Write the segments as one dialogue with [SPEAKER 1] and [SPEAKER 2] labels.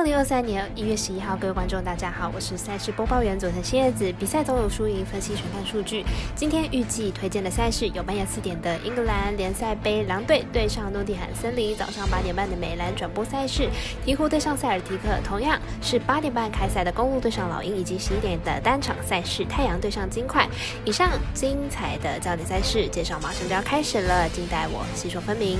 [SPEAKER 1] 二零二三年一月十一号，各位观众，大家好，我是赛事播报员佐藤新叶子。比赛总有输赢，分析全看数据。今天预计推荐的赛事有半夜四点的英格兰联赛杯狼队对上诺丁汉森林，早上八点半的美兰转播赛事，鹈鹕对上塞尔提克，同样是八点半开赛的公路对上老鹰，以及十一点的单场赛事太阳对上金块。以上精彩的焦点赛事介绍马上就要开始了，静待我细说分明。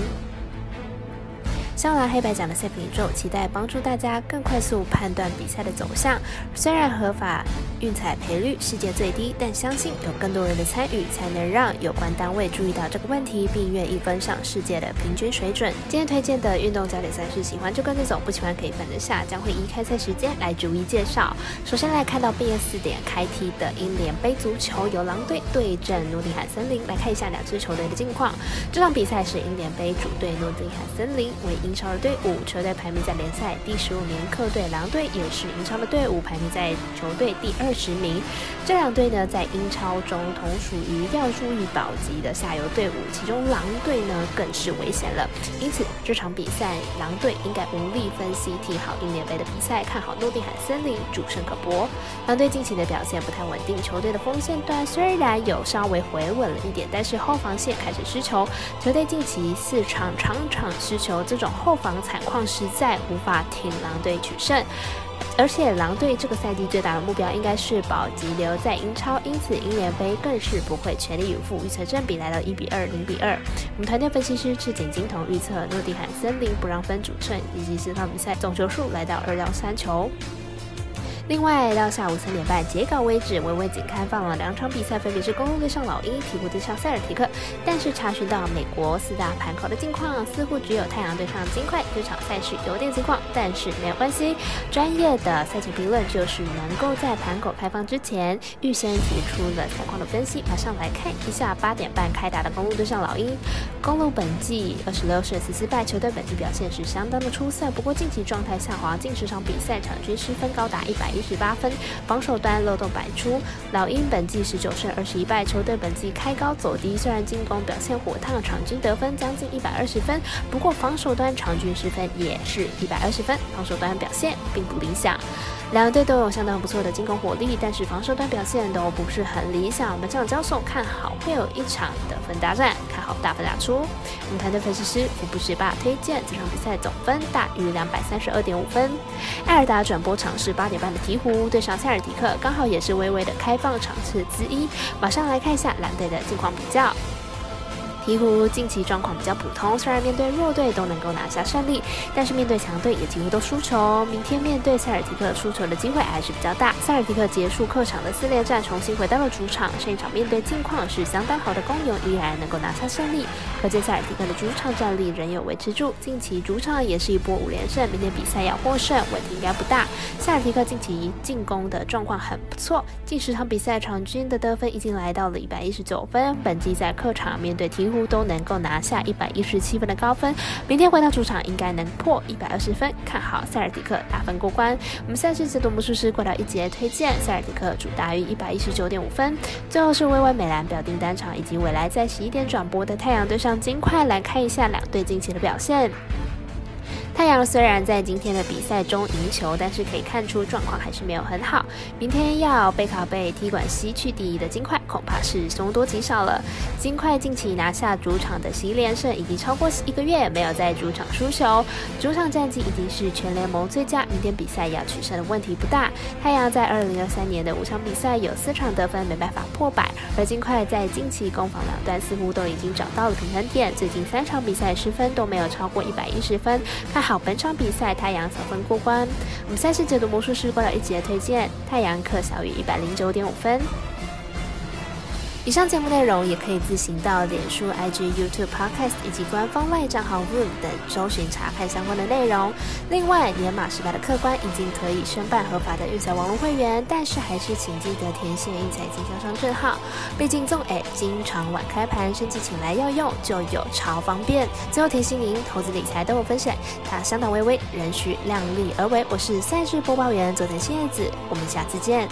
[SPEAKER 1] 香兰黑白奖的赛评宇宙，期待帮助大家更快速判断比赛的走向。虽然合法运彩赔率世界最低，但相信有更多人的参与，才能让有关单位注意到这个问题，并愿意跟上世界的平均水准。今天推荐的运动焦点赛事，喜欢就跟着走，不喜欢可以分得下。将会依开赛时间来逐一介绍。首先来看到半夜四点开踢的英联杯足球，由狼队对阵诺丁汉森林。来看一下两支球队的近况。这场比赛是英联杯主队诺丁汉森林为英英。超的队伍，球队排名在联赛第十五名。客队狼队也是英超的队伍，排名在球队第二十名。这两队呢，在英超中同属于要注意保级的下游队伍，其中狼队呢更是危险了。因此，这场比赛狼队应该无力分析踢好英联杯的比赛，看好诺丁汉森林主胜可搏。狼队近期的表现不太稳定，球队的锋线段虽然有稍微回稳了一点，但是后防线开始失球。球队近期四场场场失球，这种。后防惨况实在无法挺狼队取胜，而且狼队这个赛季最大的目标应该是保级留在英超，因此英联杯更是不会全力以赴。预测正比来到一比二、零比二。我们团队分析师赤井金童预测诺丁汉森林不让分主胜，以及四场比赛总球数来到二到三球。另外，到下午三点半截稿为止，微微仅开放了两场比赛，分别是公路对上老鹰，鹈鹕对上塞尔提克。但是查询到美国四大盘口的近况，似乎只有太阳对上金块这场赛事有点情况，但是没有关系。专业的赛前评论就是能够在盘口开放之前预先提出了采况的分析。马上来看一下八点半开打的公路对上老鹰。公路本季二十六胜十四败，球队本季表现是相当的出色，不过近期状态下滑，近十场比赛场均失分高达一百一。十八分，防守端漏洞百出。老鹰本季十九胜二十一败，球队本季开高走低，虽然进攻表现火烫，场均得分将近一百二十分，不过防守端场均失分也是一百二十分，防守端表现并不理想。两队都有相当不错的进攻火力，但是防守端表现都不是很理想。我们这场交手看好会有一场得分大战，看好大分打出。我们团队分析师福布学霸推荐这场比赛总分大于两百三十二点五分。艾尔达转播场是八点半的鹈鹕对上塞尔迪克，刚好也是微微的开放场次之一。马上来看一下两队的近况比较。鹈鹕近期状况比较普通，虽然面对弱队都能够拿下胜利，但是面对强队也几乎都输球。明天面对塞尔提克输球的机会还是比较大。塞尔提克结束客场的四连战，重新回到了主场，上一场面对近况是相当好的公牛，依然能够拿下胜利。可见塞尔提克的主场战力仍有维持住，近期主场也是一波五连胜，明天比赛要获胜问题应该不大。塞尔提克近期进攻的状况很不错，近十场比赛场均的得分已经来到了一百一十九分。本季在客场面对鹈鹕都能够拿下一百一十七分的高分，明天回到主场应该能破一百二十分，看好塞尔迪克打分过关。我们赛事解读魔术师过到一节推荐塞尔迪克主大于一百一十九点五分。最后是微微美兰表定单场以及未来在十一点转播的太阳对上金块，来看一下两队近期的表现。太阳虽然在今天的比赛中赢球，但是可以看出状况还是没有很好。明天要背靠背踢馆西去第一的金块，恐怕是凶多吉少了。金块近期拿下主场的十一连胜，已经超过一个月没有在主场输球，主场战绩已经是全联盟最佳。明天比赛要取胜的问题不大。太阳在二零二三年的五场比赛有四场得分没办法破百，而金块在近期攻防两端似乎都已经找到了平衡点，最近三场比赛失分都没有超过一百一十分。看。好，本场比赛太阳小分过关。我们赛事解读魔术师过了一节推荐，太阳客小于一百零九点五分。以上节目内容也可以自行到脸书、IG、YouTube、Podcast 以及官方外账号 Room 等搜寻查看相关的内容。另外，年码失败的客官已经可以申办合法的运彩网络会员，但是还是请记得填写运彩经销商证号。毕竟纵 A 经常晚开盘，甚至请来要用就有超方便。最后提醒您，投资理财都有风险，它相当微微，仍需量力而为。我是赛事播报员佐藤新叶子，我们下次见。